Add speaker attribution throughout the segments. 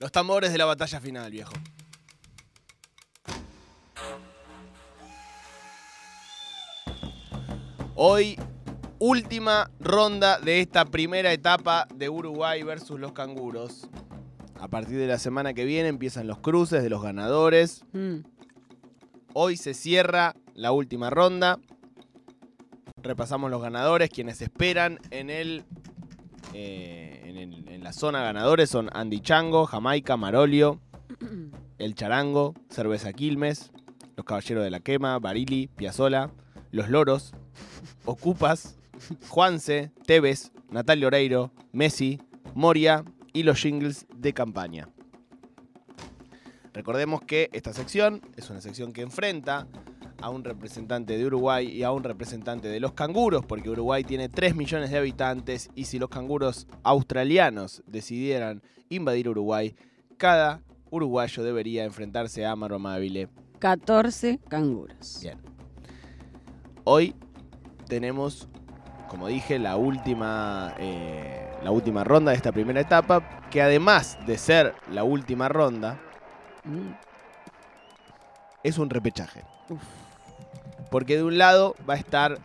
Speaker 1: Los tambores de la batalla final, viejo. Hoy, última ronda de esta primera etapa de Uruguay versus los canguros. A partir de la semana que viene empiezan los cruces de los ganadores.
Speaker 2: Mm.
Speaker 1: Hoy se cierra la última ronda. Repasamos los ganadores, quienes esperan en el, eh, en el- en la zona ganadores son Andy Chango, Jamaica, Marolio, El Charango, Cerveza Quilmes, Los Caballeros de la Quema, Barili, Piazzola, Los Loros, Ocupas, Juanse, Tevez, Natalia Oreiro, Messi, Moria y los jingles de campaña. Recordemos que esta sección es una sección que enfrenta a un representante de Uruguay y a un representante de los canguros, porque Uruguay tiene 3 millones de habitantes y si los canguros australianos decidieran invadir Uruguay, cada uruguayo debería enfrentarse a Amaro Amabile.
Speaker 2: 14 canguros.
Speaker 1: Bien. Hoy tenemos, como dije, la última, eh, la última ronda de esta primera etapa, que además de ser la última ronda,
Speaker 2: Mm.
Speaker 1: es un repechaje.
Speaker 2: Uf.
Speaker 1: Porque de un lado va a estar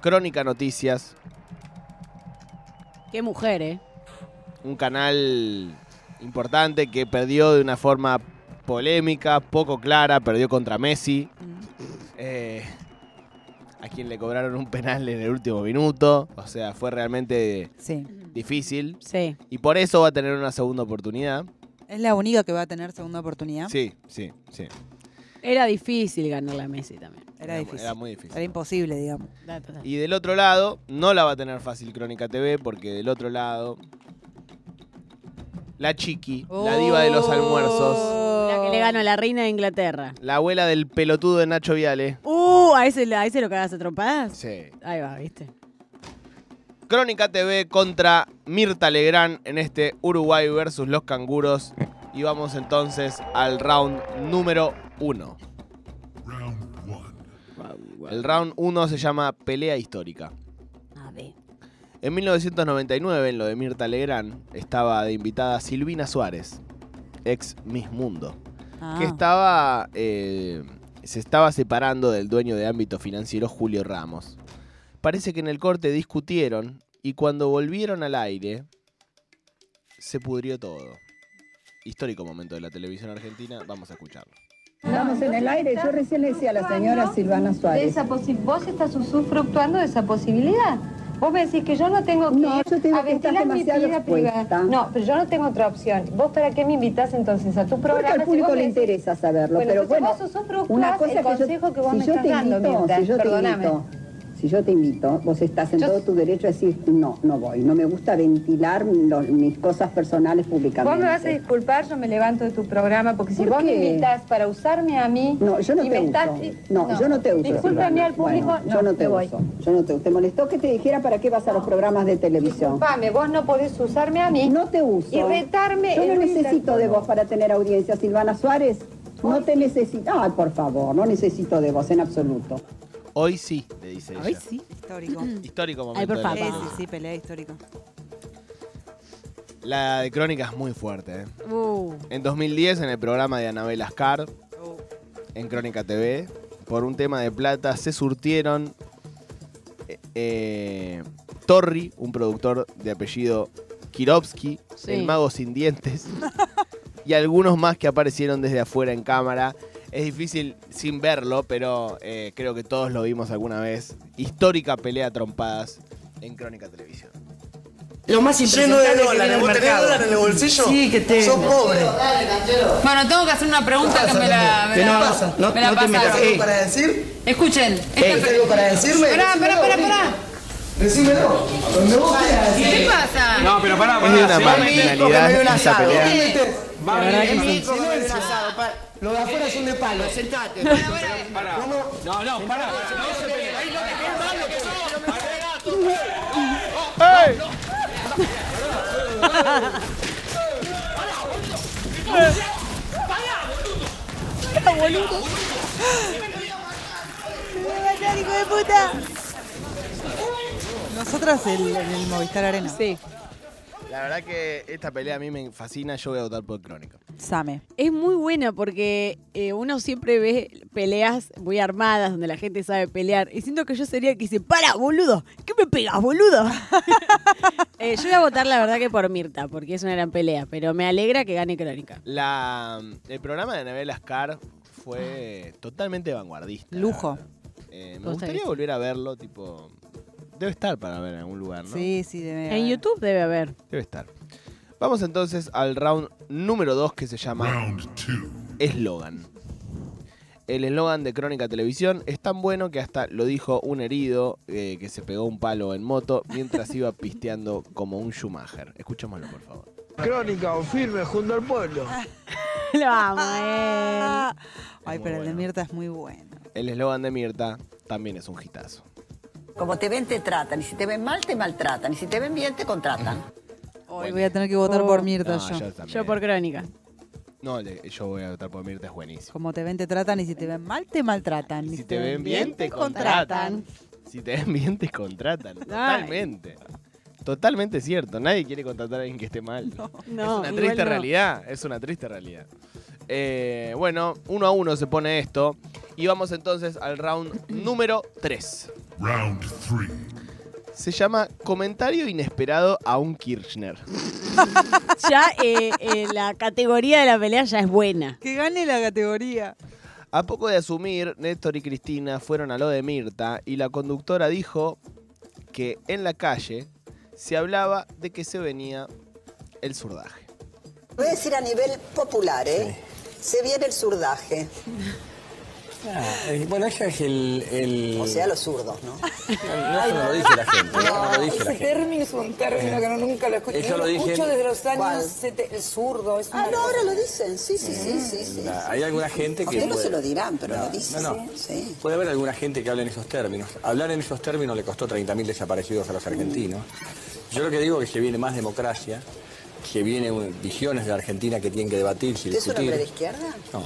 Speaker 1: Crónica Noticias,
Speaker 2: Qué mujer, ¿eh?
Speaker 1: un canal importante que perdió de una forma polémica, poco clara, perdió contra Messi, eh, a quien le cobraron un penal en el último minuto, o sea, fue realmente
Speaker 3: Sí.
Speaker 1: difícil
Speaker 2: Sí.
Speaker 1: y por eso va a tener una segunda oportunidad.
Speaker 3: Es la única que va a tener segunda oportunidad.
Speaker 1: Sí, sí, sí.
Speaker 2: Era difícil ganarle a Messi también.
Speaker 3: Era difícil.
Speaker 1: Era muy difícil.
Speaker 3: Era imposible, digamos.
Speaker 1: Y del otro lado, no la va a tener fácil Crónica TV, porque del otro lado, la Chiqui, la diva de los almuerzos,
Speaker 2: La que le ganó a la reina de Inglaterra.
Speaker 1: la abuela del pelotudo de Nacho Viale.
Speaker 2: Uh, ¿a ese, a ese lo cagas a trompadas?
Speaker 1: Sí.
Speaker 2: Ahí va, ¿viste?
Speaker 1: Crónica TV contra Mirta Legrand en este Uruguay versus los canguros. Y vamos entonces al round número uno. El round uno se llama Pelea Histórica.
Speaker 2: A ver.
Speaker 1: En 1999, en lo de Mirta Legrand, estaba de invitada Silvina Suárez, ex Miss Mundo,
Speaker 3: Ah.
Speaker 1: que estaba, eh, se estaba separando del dueño de ámbito financiero Julio Ramos. Parece que en el corte discutieron y cuando volvieron al aire, se pudrió todo. Histórico momento de la televisión argentina, vamos a escucharlo.
Speaker 4: Estamos en el aire. Yo recién le decía a la señora Silvana
Speaker 5: de
Speaker 4: Suárez.
Speaker 5: esa posi- vos estás usufructuando de esa posibilidad. Vos me decís que yo no tengo que
Speaker 4: No,
Speaker 5: ir
Speaker 4: yo te
Speaker 5: a ventilar mi
Speaker 4: demasiado
Speaker 5: vida privada. No, pero yo no tengo otra opción. ¿Vos para qué me invitas entonces a tu
Speaker 4: Porque
Speaker 5: programa?
Speaker 4: al
Speaker 5: si
Speaker 4: público le
Speaker 5: decís-
Speaker 4: interesa saberlo,
Speaker 5: Bueno,
Speaker 4: pero bueno,
Speaker 5: vos
Speaker 4: una cosa
Speaker 5: el
Speaker 4: que yo,
Speaker 5: consejo que vos
Speaker 4: si
Speaker 5: me
Speaker 4: yo
Speaker 5: estás
Speaker 4: te
Speaker 5: dando,
Speaker 4: invito, si yo te
Speaker 5: perdóname.
Speaker 4: invito, si yo te invito, vos estás en
Speaker 5: Yo-
Speaker 4: todo tu derecho a decir no, no voy, no me gusta ventilar los- mis cosas personales públicamente.
Speaker 5: Vos me vas a disculpar, yo me levanto de tu programa, porque si
Speaker 4: ¿Por
Speaker 5: vos me invitas para usarme a mí...
Speaker 4: No, yo no
Speaker 5: y
Speaker 4: te
Speaker 5: me
Speaker 4: uso.
Speaker 5: estás-
Speaker 4: No, yo no te uso.
Speaker 5: Discúlpame al público,
Speaker 4: Bueno,
Speaker 5: no,
Speaker 4: yo no te
Speaker 5: voy.
Speaker 4: uso. Yo no te ¿Te molestó que te dijera para qué vas a los programas de televisión?
Speaker 5: Disculpame, vos no podés usarme a mí.
Speaker 4: No te uso.
Speaker 5: Y retarme
Speaker 4: Yo no necesito de vos para tener audiencia, Silvana Suárez. No te necesito. Ay, por favor, no necesito de vos en absoluto.
Speaker 1: Hoy sí, dice ella.
Speaker 2: Hoy sí.
Speaker 3: Histórico.
Speaker 1: Histórico momento
Speaker 2: Ay, por
Speaker 1: de la
Speaker 2: favor.
Speaker 3: Sí,
Speaker 1: televisión.
Speaker 3: sí, sí, pelea histórica.
Speaker 1: La de Crónica es muy fuerte. ¿eh?
Speaker 2: Uh,
Speaker 1: En 2010, en el programa de Anabel Ascar,
Speaker 3: Oh.
Speaker 1: en Crónica TV, por un tema de plata, se surtieron eh, eh, Torri, un productor de apellido Kirovsky,
Speaker 2: Sí.
Speaker 1: el mago sin dientes, y algunos más que aparecieron desde afuera en cámara. Es difícil sin verlo, pero eh, creo que todos lo vimos alguna vez. Histórica pelea a trompadas en Crónica Televisión.
Speaker 6: Lo más
Speaker 7: Lleno de dólares.
Speaker 6: el
Speaker 7: ¿Vos tenés dólares en el bolsillo?
Speaker 6: Sí, que tengo.
Speaker 7: Sos pobre.
Speaker 8: Bueno, tengo que hacer una pregunta que me la, me la,
Speaker 6: pasa, no-
Speaker 8: me la
Speaker 6: no te metas.
Speaker 8: pasaron.
Speaker 7: ¿Algo para decir?
Speaker 8: Escuchen.
Speaker 7: ¿Tenés algo para decirme?
Speaker 8: Pará, pará, pará, pará.
Speaker 7: Decímelo. Donde vos quieras.
Speaker 8: ¿Qué pasa?
Speaker 9: No, pero pará,
Speaker 1: Es de
Speaker 9: pará.
Speaker 1: una
Speaker 9: si va a.
Speaker 7: ¿Qué metés?
Speaker 9: Va a venir.
Speaker 6: Asado, pa-
Speaker 7: Lo de afuera son de palo.
Speaker 6: Sentate.
Speaker 9: Pará. No, no, pará. No se peleen. Ahí lo que que!
Speaker 3: Nosotras el- en el Movistar Arena.
Speaker 2: sí.
Speaker 1: La verdad que esta pelea a mí me fascina, yo voy a votar por Crónica.
Speaker 3: Same.
Speaker 2: Es muy buena porque eh, uno siempre ve peleas muy armadas donde la gente sabe pelear. Y siento que yo sería el que dice, para, boludo, ¿qué me pegas, boludo? Eh, yo voy a votar la verdad que por Mirta, porque es una gran pelea, pero me alegra que gane Crónica.
Speaker 1: La, el programa de Anabel Ascar fue totalmente vanguardista.
Speaker 3: Lujo.
Speaker 1: Eh, me gustaría volver a verlo, tipo... Debe estar para ver en algún lugar, ¿no?
Speaker 3: Sí, sí, debe
Speaker 2: En
Speaker 3: haber.
Speaker 2: YouTube debe haber.
Speaker 1: Debe estar. Vamos entonces al round número 2 que se llama Eslogan. El eslogan de Crónica Televisión es tan bueno que hasta lo dijo un herido eh, que se pegó un palo en moto mientras iba pisteando como un Schumacher. Escuchémoslo, por favor.
Speaker 7: Crónica o firme junto al pueblo.
Speaker 2: Lo amo, eh.
Speaker 3: Ay, pero el de. Mirta es muy bueno.
Speaker 1: El eslogan de Mirta también es un hitazo.
Speaker 4: Como te ven, te tratan. Y si te ven mal, te maltratan. Y si te ven bien, te contratan.
Speaker 3: Hoy voy a tener que votar
Speaker 2: Oh.
Speaker 3: por Mirta
Speaker 1: No,
Speaker 3: yo.
Speaker 1: yo también.
Speaker 2: Yo por Crónica.
Speaker 1: No, le- yo voy a votar por Mirta, es buenísimo.
Speaker 3: Como te ven, te tratan y si te ven mal, te maltratan.
Speaker 1: Y si te ven bien, te contratan. Si te ven bien, te contratan. Totalmente. Totalmente cierto. Nadie quiere contratar a alguien que esté mal.
Speaker 2: No,
Speaker 1: es una
Speaker 2: igual
Speaker 1: triste
Speaker 2: no.
Speaker 1: realidad. Es una triste realidad. Eh, bueno, uno a uno se pone esto. Y vamos entonces al round número 3.
Speaker 10: Round three.
Speaker 1: Se llama Comentario inesperado a un Kirchner.
Speaker 2: Ya eh, eh, la categoría de la pelea ya es buena.
Speaker 3: Que gane la categoría.
Speaker 1: A poco de asumir, Néstor y Cristina fueron a lo de Mirta y la conductora dijo que en la calle se hablaba de que se venía el surdaje.
Speaker 4: Voy a decir a nivel popular, ¿eh? Se viene el surdaje.
Speaker 9: Bueno, ese es el. el...
Speaker 4: O sea, los zurdos, ¿no?
Speaker 9: No, eso no lo dice la gente. No, lo dice la
Speaker 6: Ese
Speaker 9: gente.
Speaker 6: término es un término que no, nunca lo escuché.
Speaker 9: Eso
Speaker 6: Yo
Speaker 9: lo
Speaker 6: escucho desde los años. 70, el zurdo. Es
Speaker 4: Ah, no, ahora lo dicen. Sí, sí, sí, sí. sí.
Speaker 9: La- Hay alguna gente
Speaker 4: A
Speaker 9: que.
Speaker 4: usted no
Speaker 9: puede-
Speaker 4: se lo dirán, pero
Speaker 9: No,
Speaker 4: lo dicen.
Speaker 9: no, no.
Speaker 4: Sí.
Speaker 9: Puede haber alguna gente que hable en esos términos. Hablar en esos términos le costó 30.000 desaparecidos a los argentinos. Yo lo que digo es que se viene más democracia, que viene un- visiones de la Argentina que tienen que
Speaker 4: ¿Usted es un hombre de izquierda?
Speaker 9: No,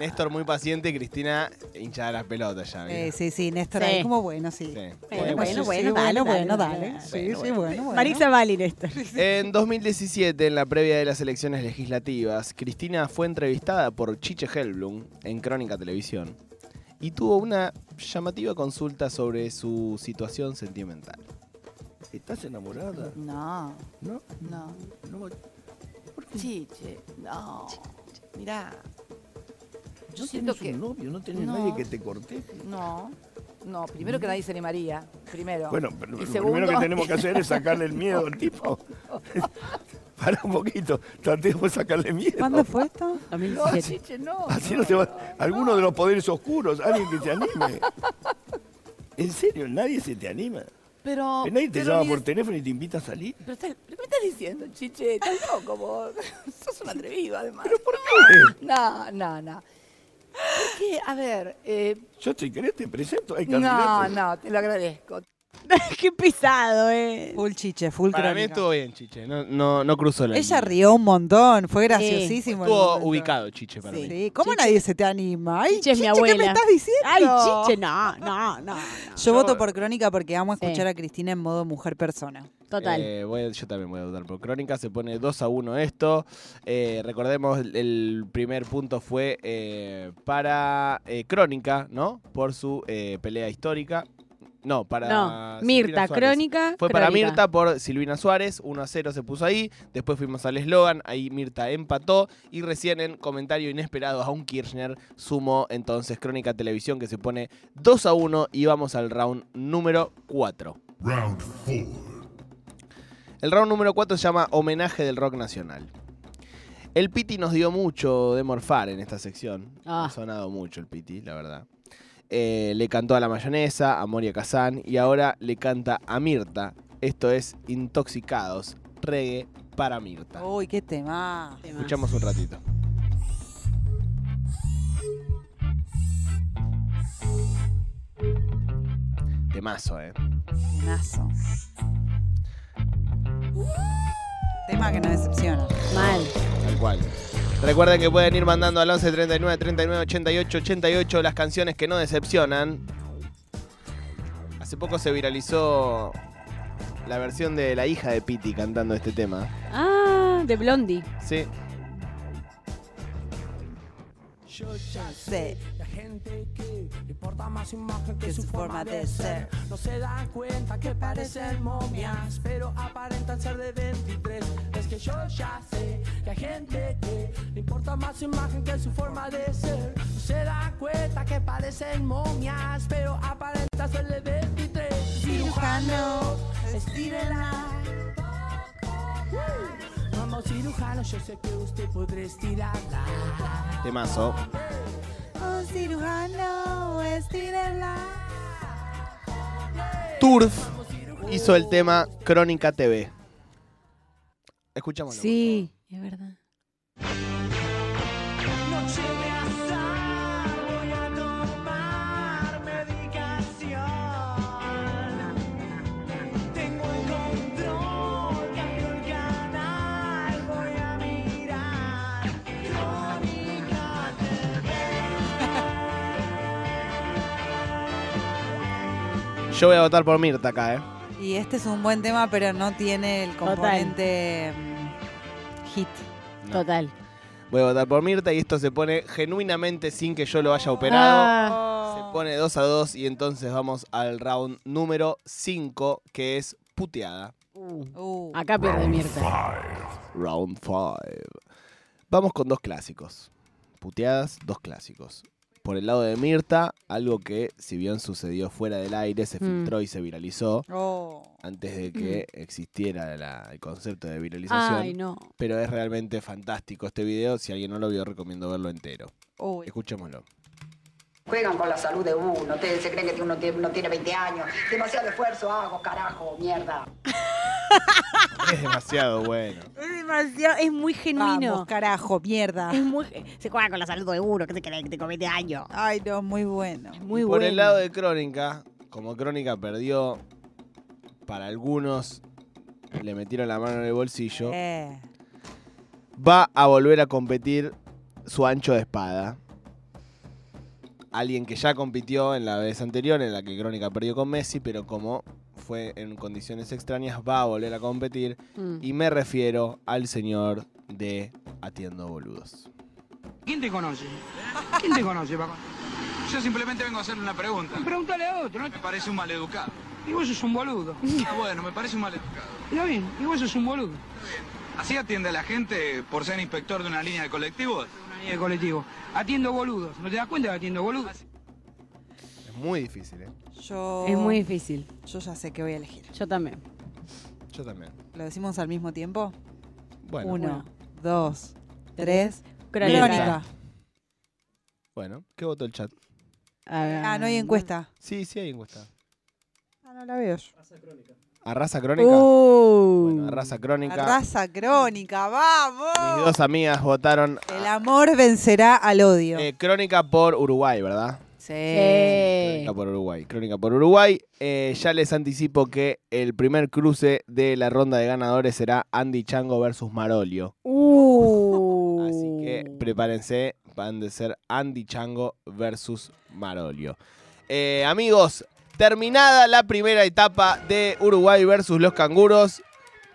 Speaker 1: Néstor muy paciente, Cristina hincha de las pelotas ya.
Speaker 3: Eh, sí, sí, Néstor,
Speaker 2: Sí.
Speaker 3: ahí como bueno, sí.
Speaker 1: Sí.
Speaker 2: Bueno, bueno, bueno,
Speaker 3: bueno,
Speaker 2: dale,
Speaker 3: bueno,
Speaker 2: dale.
Speaker 3: Sí, sí, bueno, bueno.
Speaker 2: Marisa Bali, Néstor.
Speaker 1: En 2017, en la previa de las elecciones legislativas, Cristina fue entrevistada por Chiche Helblum en Crónica Televisión y tuvo una llamativa consulta sobre su situación sentimental.
Speaker 7: ¿Estás enamorada?
Speaker 6: No,
Speaker 7: No,
Speaker 6: no.
Speaker 7: no.
Speaker 6: Chiche, no. Mirá. Yo
Speaker 7: ¿No
Speaker 6: siento que.
Speaker 7: un novio? ¿No tenés
Speaker 6: No.
Speaker 7: nadie que te corte?
Speaker 6: No. No, primero que nadie se animaría. Primero.
Speaker 7: Bueno, pero
Speaker 6: Y
Speaker 7: lo
Speaker 6: segundo-
Speaker 7: primero que tenemos que hacer es sacarle el miedo al tipo. Para un poquito, tratemos de sacarle miedo.
Speaker 3: ¿Cuándo fue esto?
Speaker 6: No,
Speaker 2: 2017.
Speaker 6: Chiche, no.
Speaker 7: Así no se va. Alguno de los poderes oscuros, alguien que se anime. En serio, nadie se te anima.
Speaker 6: Pero.
Speaker 7: Que nadie te
Speaker 6: pero
Speaker 7: llama
Speaker 6: ni
Speaker 7: por
Speaker 6: es-
Speaker 7: teléfono y te invita a salir.
Speaker 6: Pero, estás- ¿pero ¿qué me estás diciendo, Chiche? Estás loco vos. Sos un atrevido, además.
Speaker 7: ¿Pero por qué?
Speaker 6: No, no, no. Porque, a ver, eh,
Speaker 7: Yo si querés te presento, hay
Speaker 6: no, no, te lo agradezco.
Speaker 2: Qué pesado, eh.
Speaker 3: Full chiche, full
Speaker 1: Para mí
Speaker 3: crónica.
Speaker 1: estuvo bien, Chiche. No, no, no cruzó la
Speaker 3: Ella
Speaker 1: línea.
Speaker 3: rió un montón, fue graciosísimo. el
Speaker 1: Estuvo
Speaker 3: momento.
Speaker 1: ubicado, Chiche, para
Speaker 3: Sí,
Speaker 1: mí.
Speaker 3: ¿cómo
Speaker 2: Chiche-
Speaker 3: nadie se te anima? Ay,
Speaker 2: Chiche es mi
Speaker 3: ¿qué me
Speaker 2: abuela.
Speaker 3: estás diciendo?
Speaker 2: Ay, chiche, no, no, no. no.
Speaker 3: Yo voto por Crónica porque amo
Speaker 2: Sí.
Speaker 3: escuchar a Cristina en modo mujer persona.
Speaker 2: Total.
Speaker 1: Eh, voy yo también voy a votar por Crónica. Se pone 2 a 1 esto. Eh, recordemos, el- el primer punto fue eh, para eh, Crónica, ¿no? Por su eh, pelea histórica. No, para.
Speaker 2: no, Mirta,
Speaker 1: Suárez.
Speaker 2: Crónica.
Speaker 1: Fue para. Mirta por Silvina Suárez, 1 a 0 se puso ahí. Después fuimos al eslogan, ahí Mirta empató. Y recién en comentario inesperado a un Kirchner sumó entonces Crónica Televisión que se pone 2 a 1 y vamos al round número 4.
Speaker 10: Round four.
Speaker 1: El round número 4 se llama Homenaje del Rock Nacional. El Piti nos dio mucho de morfar en esta sección.
Speaker 2: Ah.
Speaker 1: Ha sonado mucho el Piti, la verdad. Eh, le cantó a la mayonesa, a Moria Kazán y ahora le canta a Mirta. Esto es Intoxicados, reggae para Mirta.
Speaker 3: Uy, qué tema.
Speaker 1: Escuchamos un ratito. Temazo, eh.
Speaker 3: Temazo. Tema que no decepciona.
Speaker 2: Mal.
Speaker 1: Tal cual. Recuerden que pueden ir mandando al 11 39 39 88 88 las canciones que no decepcionan. Hace poco se viralizó la versión de la hija de Piti cantando este tema.
Speaker 2: Ah, de Blondie.
Speaker 1: Sí.
Speaker 3: Yo ya sé.
Speaker 11: La gente que le importa más su imagen que,
Speaker 3: Que
Speaker 11: su forma
Speaker 3: forma
Speaker 11: de ser. No se dan cuenta que parecen momias, pero aparentan ser de 23. Es que yo ya sé que hay gente que le importa más su imagen que su forma de ser. No se dan cuenta que parecen momias, pero aparentan ser de 23. Cirujano, estírenla. Vamos cirujano, yo sé que usted podrá estirarla.
Speaker 1: Temazo.
Speaker 3: Un cirujano, estírenla.
Speaker 1: Turf hizo el tema Crónica TV. Escuchámoslo.
Speaker 2: Sí, es verdad.
Speaker 11: Noche de azar, voy a tomar medicación. Tengo el control, cambio el canal, voy a mirar. Crónica
Speaker 1: Yo voy a votar por Mirta acá, ¿eh?
Speaker 3: Y este es un buen tema, pero no tiene el componente mm, hit.
Speaker 2: Total.
Speaker 1: Voy a votar por Mirta y esto se pone genuinamente sin que yo lo haya operado.
Speaker 2: Ah,
Speaker 1: Se pone 2 a 2 y entonces vamos al round número 5, que es puteada.
Speaker 3: Uh,
Speaker 2: acá pierde Mirta.
Speaker 1: Round 5. Vamos con dos clásicos. Puteadas, dos clásicos. Por el lado de Mirta, algo que, si bien sucedió fuera del aire, se
Speaker 2: Mm.
Speaker 1: filtró y se viralizó
Speaker 3: oh.
Speaker 1: antes de que existiera la- el concepto de viralización.
Speaker 2: Ay, no.
Speaker 1: Pero es realmente fantástico este video. Si alguien no lo vio, recomiendo verlo entero.
Speaker 3: Uy.
Speaker 1: Escuchémoslo.
Speaker 4: Juegan con la salud de uno. Ustedes se creen que uno tiene, uno tiene 20 años. Demasiado esfuerzo hago, carajo, mierda.
Speaker 1: Es demasiado bueno.
Speaker 2: Es demasiado, es muy genuino.
Speaker 3: Vamos, carajo, mierda.
Speaker 2: Es muy, se juega con la salud de uno, que te crees que te comete años.
Speaker 3: Ay, no, muy bueno.
Speaker 2: Muy
Speaker 1: Por
Speaker 2: bueno.
Speaker 1: el lado de Crónica, como Crónica perdió, para algunos le metieron la mano en el bolsillo,
Speaker 3: Eh.
Speaker 1: va a volver a competir su ancho de espada. Alguien que ya compitió en la vez anterior, en la que Crónica perdió con Messi, pero como fue en condiciones extrañas, va a volver a competir.
Speaker 2: Mm.
Speaker 1: Y me refiero al señor de Atiendo Boludos.
Speaker 12: ¿Quién te conoce? ¿Quién te conoce, papá?
Speaker 13: Yo simplemente vengo a hacerle una pregunta.
Speaker 12: Pregúntale a otro, ¿no?
Speaker 13: Me parece un maleducado.
Speaker 12: Y vos sos un boludo.
Speaker 13: Ah, bueno, me parece un maleducado.
Speaker 12: Está bien, y vos sos un boludo.
Speaker 13: ¿Así atiende a la gente por ser inspector de una línea de colectivos?
Speaker 12: Una línea de colectivo. Atiendo boludos. ¿No te das cuenta que atiendo boludos?
Speaker 1: Es muy difícil, ¿eh?
Speaker 3: Yo,
Speaker 2: Es muy difícil.
Speaker 3: Yo ya sé qué voy a elegir.
Speaker 2: Yo también.
Speaker 1: Yo también.
Speaker 3: ¿Lo decimos al mismo tiempo?
Speaker 1: Bueno,
Speaker 3: Uno,
Speaker 2: Bueno.
Speaker 3: dos, tres.
Speaker 2: Crónica.
Speaker 3: Crónica.
Speaker 1: bueno, ¿qué votó el chat?
Speaker 3: Ah, no hay encuesta.
Speaker 1: Sí, sí hay encuesta.
Speaker 3: Ah, no la veo yo.
Speaker 1: ¿Arrasa Crónica?
Speaker 2: Uh.
Speaker 1: Bueno, Arrasa Crónica.
Speaker 3: Raza crónica, vamos.
Speaker 1: Mis dos amigas votaron
Speaker 3: El amor vencerá al odio.
Speaker 1: eh, Crónica por Uruguay, ¿verdad?
Speaker 3: Sí.
Speaker 1: Crónica por Uruguay. Crónica por Uruguay. Eh, ya les anticipo que el primer cruce de la ronda de ganadores será Andy Chango versus Marolio.
Speaker 2: Uh.
Speaker 1: Así que prepárense, van de ser Andy Chango versus Marolio. Eh, amigos, terminada la primera etapa de Uruguay versus los canguros.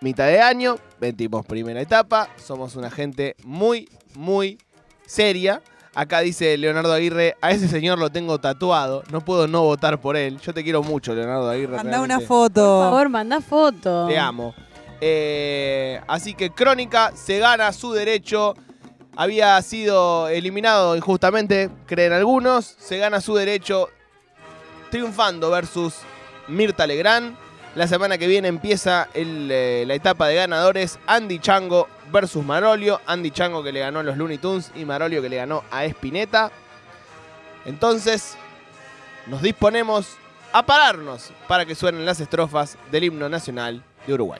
Speaker 1: Mitad de año, metimos primera etapa. Somos una gente muy, muy seria. Acá dice Leonardo Aguirre, a ese señor lo tengo tatuado, no puedo no votar por él. Yo te quiero mucho, Leonardo Aguirre.
Speaker 3: Manda una
Speaker 1: realmente.
Speaker 2: Por
Speaker 3: foto.
Speaker 2: favor, manda foto.
Speaker 1: Te amo. Eh, así que Crónica se gana su derecho. Había sido eliminado injustamente, creen algunos. Se gana su derecho triunfando versus Mirta Legrand. La semana que viene empieza eh, la etapa de ganadores. Andy Chango versus Marolio. Andy Chango que le ganó a los Looney Tunes y Marolio que le ganó a Spinetta. Entonces, nos disponemos a pararnos para que suenen las estrofas del himno nacional de Uruguay.